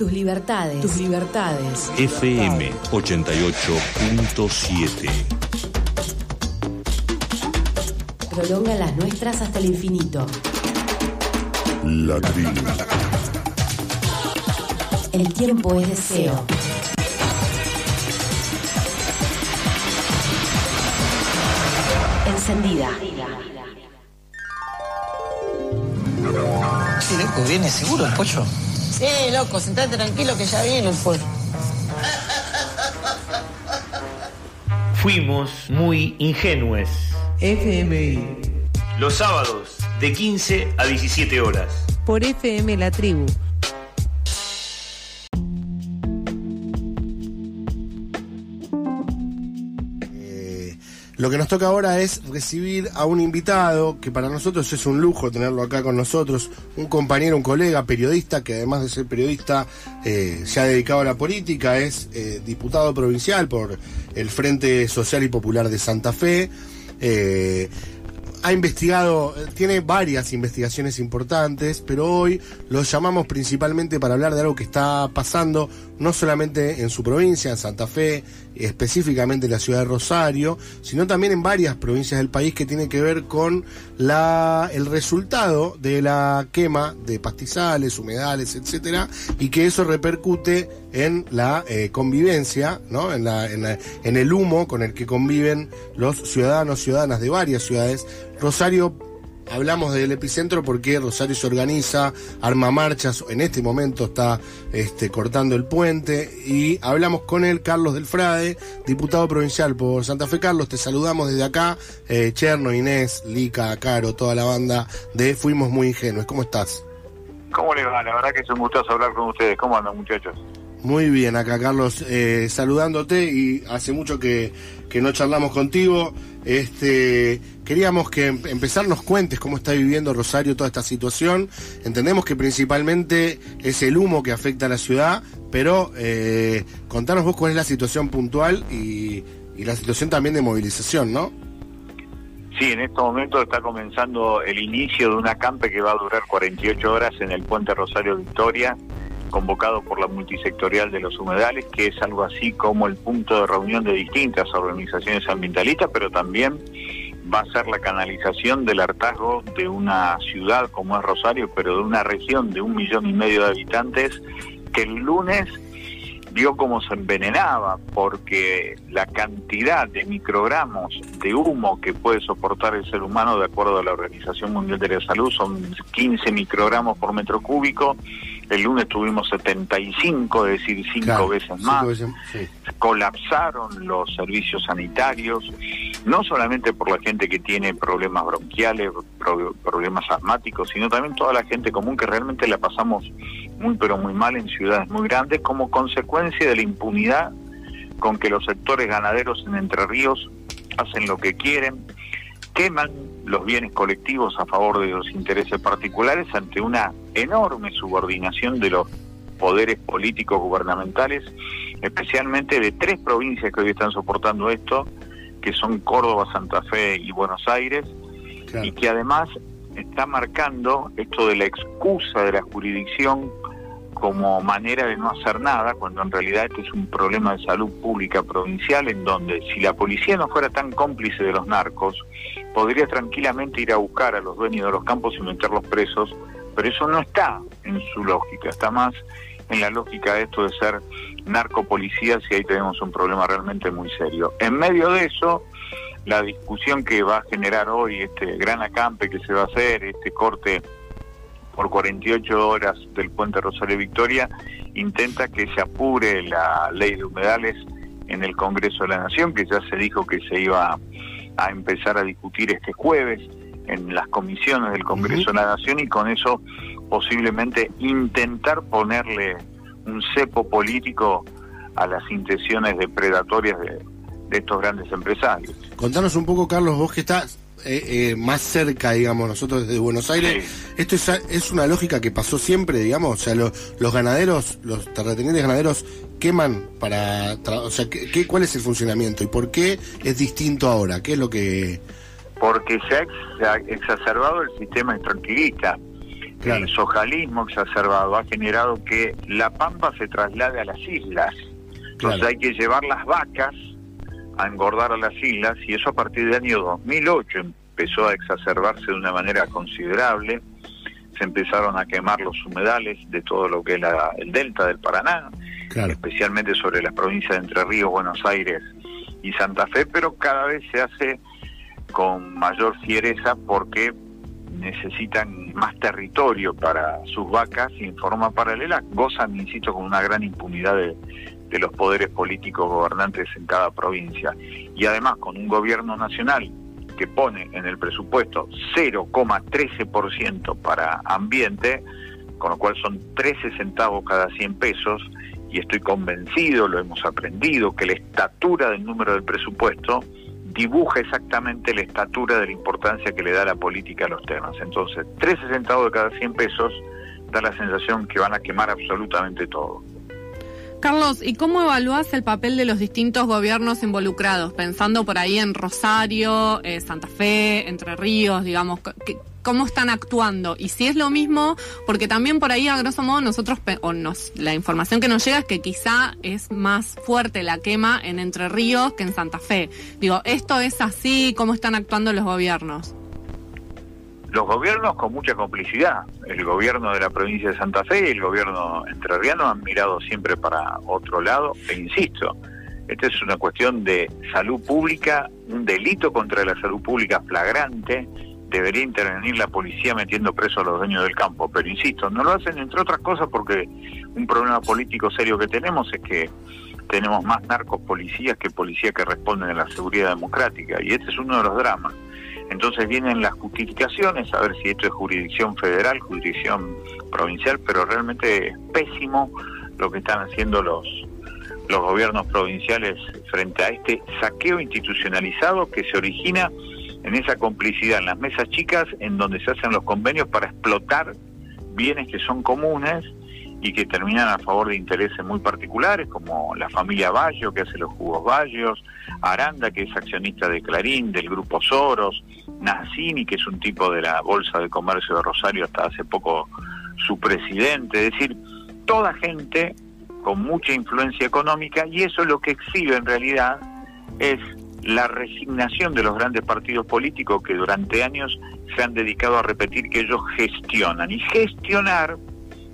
Tus libertades. Tus libertades. FM 88.7. Prolonga las nuestras hasta el infinito. La tribu. El tiempo es deseo. Encendida. Sí, loco, viene seguro el pollo. Sí, loco, sentate tranquilo que ya viene el pollo. Fuimos muy ingenues. FMI. Los sábados, de 15 a 17 horas. Por FM La Tribu. Lo que nos toca ahora es recibir a un invitado, que para nosotros es un lujo tenerlo acá con nosotros, un compañero, un colega, periodista, que además de ser periodista eh, se ha dedicado a la política, es eh, diputado provincial por el Frente Social y Popular de Santa Fe. Eh, ha investigado, tiene varias investigaciones importantes, pero hoy lo llamamos principalmente para hablar de algo que está pasando no solamente en su provincia, en Santa Fe, específicamente en la ciudad de Rosario, sino también en varias provincias del país que tiene que ver con el resultado de la quema de pastizales, humedales, etcétera, y que eso repercute en la eh, convivencia. En, el humo con el que conviven los ciudadanos, ciudadanas de varias ciudades. Rosario hablamos del epicentro porque Rosario se organiza, arma marchas, en este momento está este, cortando el puente y hablamos con él, Carlos del Frade, diputado provincial por Santa Fe. Carlos, te saludamos desde acá, eh, Cherno, Inés, Lica, Caro, toda la banda de Fuimos Muy Ingenuos. ¿Cómo estás? ¿Cómo les va? La verdad que es un gustazo hablar con ustedes. ¿Cómo andan, muchachos? Muy bien, acá Carlos, eh, saludándote y hace mucho que, que no charlamos contigo. Este, queríamos que em- empezar nos cuentes cómo está viviendo Rosario toda esta situación. Entendemos que principalmente es el humo que afecta a la ciudad, pero eh, contanos vos cuál es la situación puntual y, y la situación también de movilización, ¿no? Sí, en estos momentos está comenzando el inicio de un acampe que va a durar 48 horas en el puente Rosario Victoria, convocado por la multisectorial de los humedales, que es algo así como el punto de reunión de distintas organizaciones ambientalistas, pero también va a ser la canalización del hartazgo de una ciudad como es Rosario, pero de una región de un millón y medio de habitantes, que el lunes vio cómo se envenenaba porque la cantidad de microgramos de humo que puede soportar el ser humano de acuerdo a la Organización Mundial de la Salud son 15 microgramos por metro cúbico. El lunes tuvimos 75, es decir, cinco Claro, veces cinco más. veces- sí. Colapsaron los servicios sanitarios, no solamente por la gente que tiene problemas bronquiales, pro- problemas asmáticos, sino también toda la gente común que realmente la pasamos muy pero muy mal en ciudades muy grandes como consecuencia de la impunidad con que los sectores ganaderos en Entre Ríos hacen lo que quieren, queman los bienes colectivos a favor de los intereses particulares ante una enorme subordinación de los poderes políticos gubernamentales, especialmente de tres provincias que hoy están soportando esto, que son Córdoba, Santa Fe y Buenos Aires, Claro. y que además está marcando esto de la excusa de la jurisdicción como manera de no hacer nada, cuando en realidad este es un problema de salud pública provincial en donde si la policía no fuera tan cómplice de los narcos, podría tranquilamente ir a buscar a los dueños de los campos y meterlos presos, pero eso no está en su lógica, está más en la lógica de esto de ser narcopolicías y ahí tenemos un problema realmente muy serio. En medio de eso, la discusión que va a generar hoy este gran acampe que se va a hacer, este corte por 48 horas del puente Rosario Victoria, intenta que se apure la ley de humedales en el Congreso de la Nación, que ya se dijo que se iba a empezar a discutir este jueves en las comisiones del Congreso de la Nación y con eso posiblemente intentar ponerle un cepo político a las intenciones depredatorias de, de estos grandes empresarios. Contanos un poco, Carlos, vos que estás eh, eh, más cerca, digamos, nosotros desde Buenos Aires. Esto es, es una lógica que pasó siempre, digamos. O sea, lo- los ganaderos, los terratenientes ganaderos queman para. O sea, ¿qué, qué- cuál es el funcionamiento y por qué es distinto ahora? ¿Qué es lo que.? porque se ha, ex- se ha exacerbado el sistema extractivista. Claro. El sojalismo exacerbado ha generado que la pampa se traslade a las islas. Entonces Claro. hay que llevar las vacas a engordar a las islas y eso a partir del año 2008 empezó a exacerbarse de una manera considerable. Se empezaron a quemar los humedales de todo lo que es la- el delta del Paraná, Claro. especialmente sobre las provincias de Entre Ríos, Buenos Aires y Santa Fe, pero cada vez se hace con mayor fiereza porque necesitan más territorio para sus vacas y en forma paralela gozan, insisto, con una gran impunidad de, de los poderes políticos gobernantes en cada provincia. Y además con un gobierno nacional que pone en el presupuesto 0,13% para ambiente, con lo cual son 13 centavos cada 100 pesos, y estoy convencido, lo hemos aprendido, que la estatura del número del presupuesto dibuja exactamente la estatura de la importancia que le da la política a los temas. Entonces, 13 centavos de cada 100 pesos da la sensación que van a quemar absolutamente todo. Carlos, ¿y cómo evalúas el papel de los distintos gobiernos involucrados? Pensando por ahí en Rosario, eh, Santa Fe, Entre Ríos, digamos, ¿cómo están actuando? Y si es lo mismo, porque también por ahí, a grosso modo, nosotros, o nos, la información que nos llega es que quizá es más fuerte la quema en Entre Ríos que en Santa Fe. Digo, ¿esto es así? ¿Cómo están actuando los gobiernos? Los gobiernos con mucha complicidad. El gobierno de la provincia de Santa Fe y el gobierno entrerriano han mirado siempre para otro lado. E insisto, esta es una cuestión de salud pública, un delito contra la salud pública flagrante. Debería intervenir la policía metiendo preso a los dueños del campo. Pero insisto, no lo hacen entre otras cosas porque un problema político serio que tenemos es que tenemos más narcos policías que policías que responden a la seguridad democrática. Y este es uno de los dramas. Entonces vienen las justificaciones, a ver si esto es jurisdicción federal, jurisdicción provincial, pero realmente es pésimo lo que están haciendo los, los gobiernos provinciales frente a este saqueo institucionalizado que se origina en esa complicidad en las mesas chicas en donde se hacen los convenios para explotar bienes que son comunes y que terminan a favor de intereses muy particulares, como la familia Bayo, que hace los jugos Bayos, Aranda, que es accionista de Clarín, del grupo Soros, Nazzini, que es un tipo de la Bolsa de Comercio de Rosario, hasta hace poco su presidente, es decir, toda gente con mucha influencia económica, y eso lo que exhibe en realidad es la resignación de los grandes partidos políticos que durante años se han dedicado a repetir que ellos gestionan. Y gestionar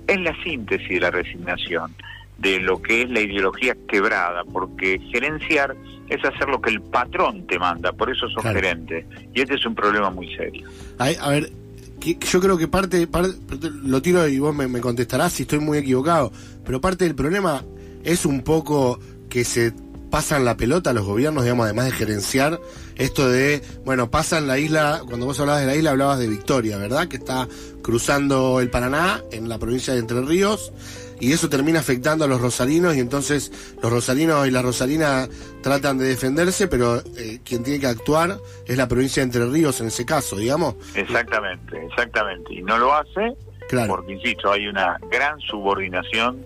es la síntesis de la resignación, de lo que es la ideología quebrada, porque gerenciar es hacer lo que el patrón te manda, por eso sos Claro. gerente. Y este es un problema muy serio. A ver, que- yo creo que parte, parte- lo tiro y vos me, me contestarás si estoy muy equivocado, pero parte del problema es un poco que se pasan la pelota a los gobiernos, digamos, además de gerenciar esto de, bueno, pasan la isla, cuando vos hablabas de la isla hablabas de Victoria, ¿verdad? Que está cruzando el Paraná en la provincia de Entre Ríos y eso termina afectando a los rosarinos y entonces los rosarinos y la rosarina tratan de defenderse, pero eh, quien tiene que actuar es la provincia de Entre Ríos en ese caso, digamos. Exactamente, exactamente. Y no lo hace Claro. porque, insisto, hay una gran subordinación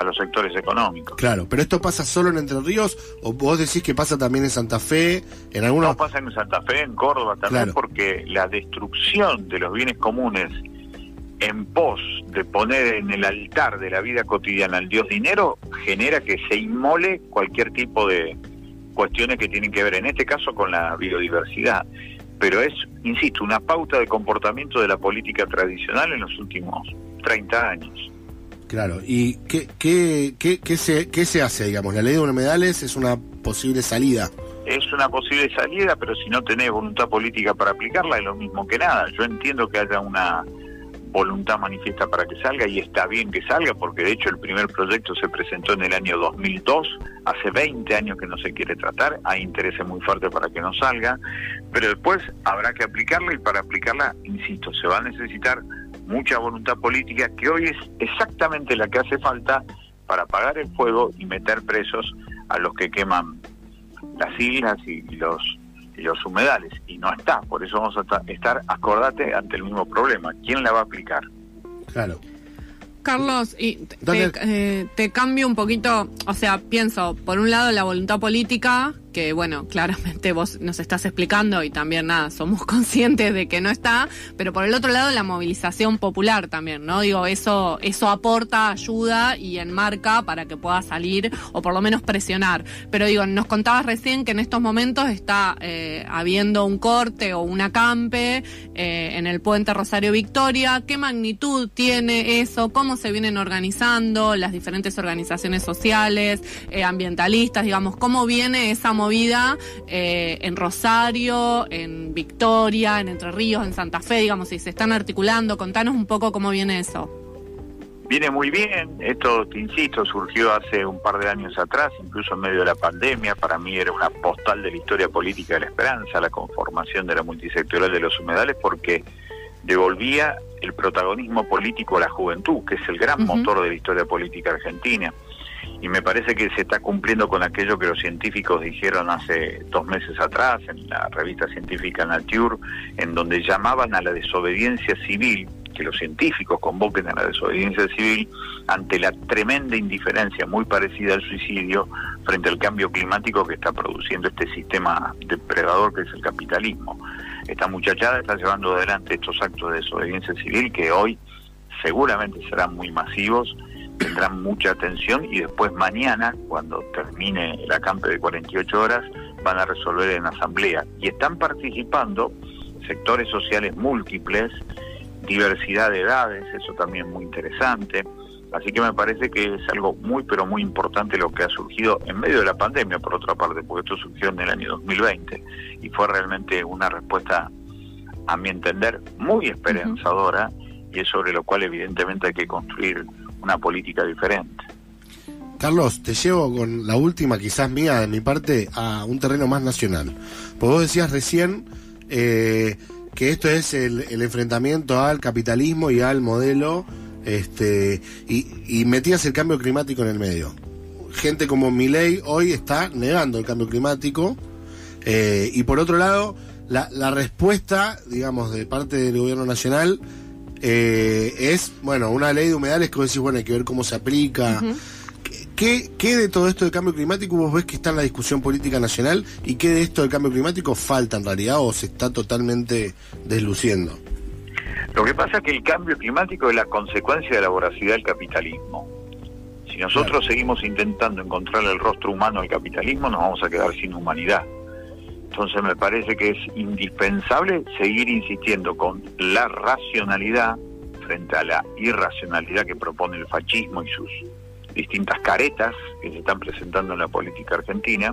a los sectores económicos. Claro, pero esto pasa solo en Entre Ríos o vos decís que pasa también en Santa Fe, en algunos... No pasa en Santa Fe, en Córdoba también, Claro. porque la destrucción de los bienes comunes en pos de poner en el altar de la vida cotidiana al Dios dinero genera que se inmole cualquier tipo de cuestiones que tienen que ver, en este caso, con la biodiversidad. Pero es, insisto, una pauta de comportamiento de la política tradicional en los últimos 30 años. Claro, ¿y qué, qué, qué, qué se, qué se hace, digamos? La ley de humedales es una posible salida. es una posible salida, pero si no tenés voluntad política para aplicarla es lo mismo que nada. Yo entiendo que haya una voluntad manifiesta para que salga y está bien que salga porque de hecho el primer proyecto se presentó en el año 2002, hace 20 años que no se quiere tratar, hay intereses muy fuertes para que no salga, pero después habrá que aplicarla y para aplicarla, insisto, se va a necesitar mucha voluntad política que hoy es exactamente la que hace falta para apagar el fuego y meter presos a los que queman las islas y los y los humedales y no está, por eso vamos a ta- estar, acordate, ante el mismo problema. ¿Quién la va a aplicar? Claro. Carlos, y te, eh, te cambio un poquito, o sea, pienso, por un lado la voluntad política, que bueno, claramente vos nos estás explicando y también nada, somos conscientes de que no está, pero por el otro lado la movilización popular también, ¿no? Digo, eso, eso aporta, ayuda y enmarca para que pueda salir o por lo menos presionar. Pero digo, nos contabas recién que en estos momentos está eh, habiendo un corte o un acampe eh, en el puente Rosario Victoria. ¿Qué magnitud tiene eso? ¿Cómo se vienen organizando las diferentes organizaciones sociales, eh, ambientalistas, digamos? ¿Cómo viene esa movida eh, en Rosario, en Victoria, en Entre Ríos, en Santa Fe, digamos, si se están articulando? Contanos un poco cómo viene eso. Viene muy bien, esto, te insisto, surgió hace un par de años atrás, incluso en medio de la pandemia, para mí era una postal de la historia política de la esperanza, la conformación de la multisectorial de los humedales, porque devolvía el protagonismo político a la juventud, que es el gran motor de la historia política argentina. Y me parece que se está cumpliendo con aquello que los científicos dijeron hace dos meses atrás en la revista científica Nature, en donde llamaban a la desobediencia civil, que los científicos convoquen a la desobediencia civil ante la tremenda indiferencia muy parecida al suicidio frente al cambio climático que está produciendo este sistema depredador que es el capitalismo. Esta muchachada está llevando adelante estos actos de desobediencia civil que hoy seguramente serán muy masivos, tendrán mucha atención y después mañana, cuando termine el acampe de 48 horas, van a resolver en asamblea. Y están participando sectores sociales múltiples, diversidad de edades, eso también muy interesante. Así que me parece que es algo muy, pero muy importante lo que ha surgido en medio de la pandemia, por otra parte, porque esto surgió en el año 2020 y fue realmente una respuesta, a mi entender, muy esperanzadora y es sobre lo cual evidentemente hay que construir una política diferente. Carlos, te llevo con la última, quizás mía de mi parte, a un terreno más nacional. Pues vos decías recién eh, que esto es el, enfrentamiento al capitalismo y al modelo, este, y, metías el cambio climático en el medio. Gente como Milei hoy está negando el cambio climático, eh, y por otro lado, la, la respuesta, digamos, de parte del gobierno nacional eh, es, bueno, una ley de humedales que vos decís, bueno, hay que ver cómo se aplica. ¿Qué, ¿Qué de todo esto del cambio climático vos ves que está en la discusión política nacional y qué de esto del cambio climático falta en realidad o se está totalmente desluciendo? Lo que pasa es que el cambio climático es la consecuencia de la voracidad del capitalismo. Si nosotros seguimos intentando encontrar el rostro humano al capitalismo, nos vamos a quedar sin humanidad. Entonces me parece que es indispensable seguir insistiendo con la racionalidad frente a la irracionalidad que propone el fascismo y sus distintas caretas que se están presentando en la política argentina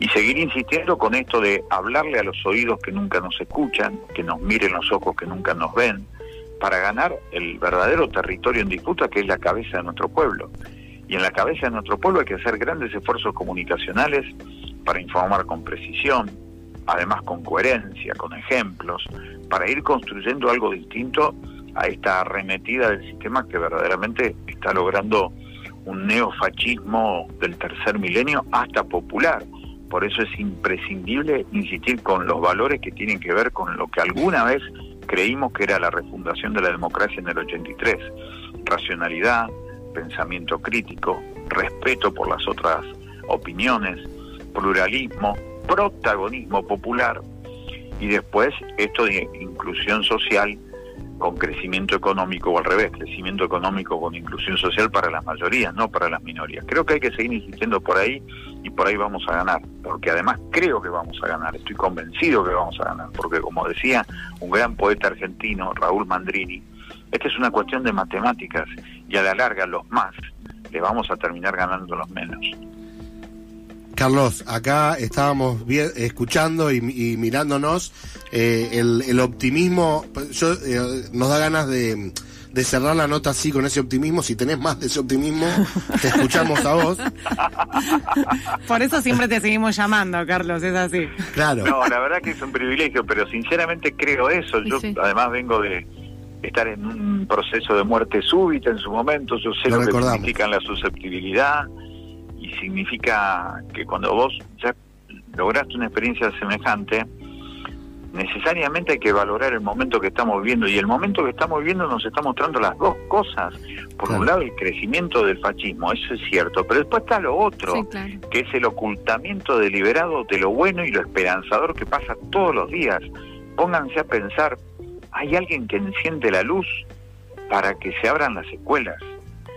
y seguir insistiendo con esto de hablarle a los oídos que nunca nos escuchan, que nos miren los ojos que nunca nos ven, para ganar el verdadero territorio en disputa que es la cabeza de nuestro pueblo. Y en la cabeza de nuestro pueblo hay que hacer grandes esfuerzos comunicacionales para informar con precisión, además con coherencia, con ejemplos, para ir construyendo algo distinto a esta arremetida del sistema que verdaderamente está logrando un neofascismo del tercer milenio hasta popular. Por eso es imprescindible insistir con los valores que tienen que ver con lo que alguna vez creímos que era la refundación de la democracia en el 83. Racionalidad, pensamiento crítico, respeto por las otras opiniones, pluralismo, protagonismo popular y después esto de inclusión social con crecimiento económico o al revés, crecimiento económico con inclusión social para las mayorías, no para las minorías. Creo que hay que seguir insistiendo por ahí y por ahí vamos a ganar, porque además creo que vamos a ganar, estoy convencido que vamos a ganar, porque como decía un gran poeta argentino, Raúl Mandrini, esta es una cuestión de matemáticas y a la larga los más le vamos a terminar ganando los menos. Carlos, acá estábamos bien, escuchando y, y mirándonos eh, el, el optimismo. Yo eh, nos da ganas de, de cerrar la nota así con ese optimismo. Si tenés más de ese optimismo, te escuchamos a vos. Por eso siempre te seguimos llamando, Carlos, es así. Claro. No, la verdad que es un privilegio, pero sinceramente creo eso. Yo sí. además vengo de estar en un proceso de muerte súbita en su momento. Yo sé Lo lo, que recordamos. significa la susceptibilidad y significa que cuando vos ya lograste una experiencia semejante, necesariamente hay que valorar el momento que estamos viviendo y el momento que estamos viviendo nos está mostrando las dos cosas. Por un lado el crecimiento del fascismo, eso es cierto, pero después está lo otro, Sí, claro. que es el ocultamiento deliberado de lo bueno y lo esperanzador que pasa todos los días. Pónganse a pensar, hay alguien que enciende la luz para que se abran las escuelas.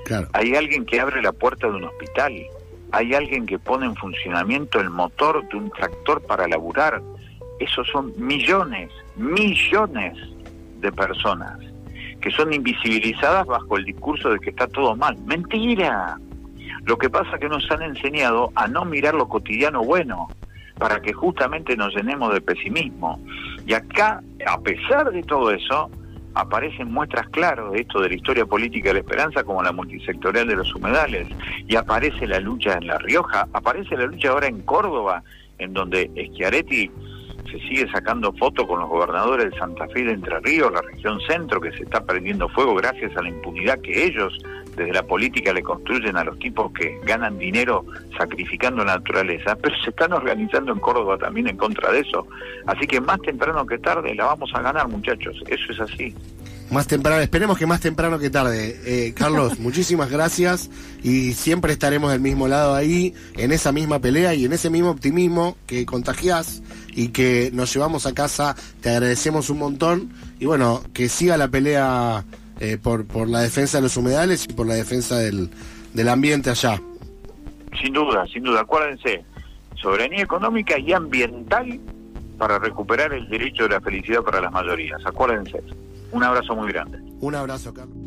Claro. Hay alguien que abre la puerta de un hospital. Hay alguien que pone en funcionamiento el motor de un tractor para laburar. Esos son millones, millones de personas que son invisibilizadas bajo el discurso de que está todo mal. Mentira. Lo que pasa es que nos han enseñado a no mirar lo cotidiano bueno, para que justamente nos llenemos de pesimismo. Y acá, a pesar de todo eso, aparecen muestras claras de esto de la historia política de la esperanza, como la multisectorial de los humedales, y aparece la lucha en La Rioja, aparece la lucha ahora en Córdoba, en donde Schiaretti se sigue sacando fotos con los gobernadores de Santa Fe y de Entre Ríos, la región centro, que se está prendiendo fuego gracias a la impunidad que ellos desde la política le construyen a los tipos que ganan dinero sacrificando la naturaleza, pero se están organizando en Córdoba también en contra de eso. Así que más temprano que tarde la vamos a ganar, muchachos. Eso es así. Más temprano, esperemos que más temprano que tarde. Eh, Carlos, muchísimas gracias y siempre estaremos del mismo lado ahí, en esa misma pelea y en ese mismo optimismo que contagiás y que nos llevamos a casa. Te agradecemos un montón y bueno, que siga la pelea eh, por, por la defensa de los humedales y por la defensa del, del ambiente allá. Sin duda, sin duda. Acuérdense, soberanía económica y ambiental para recuperar el derecho de la felicidad para las mayorías. Acuérdense. Un abrazo muy grande. Un abrazo, Carlos.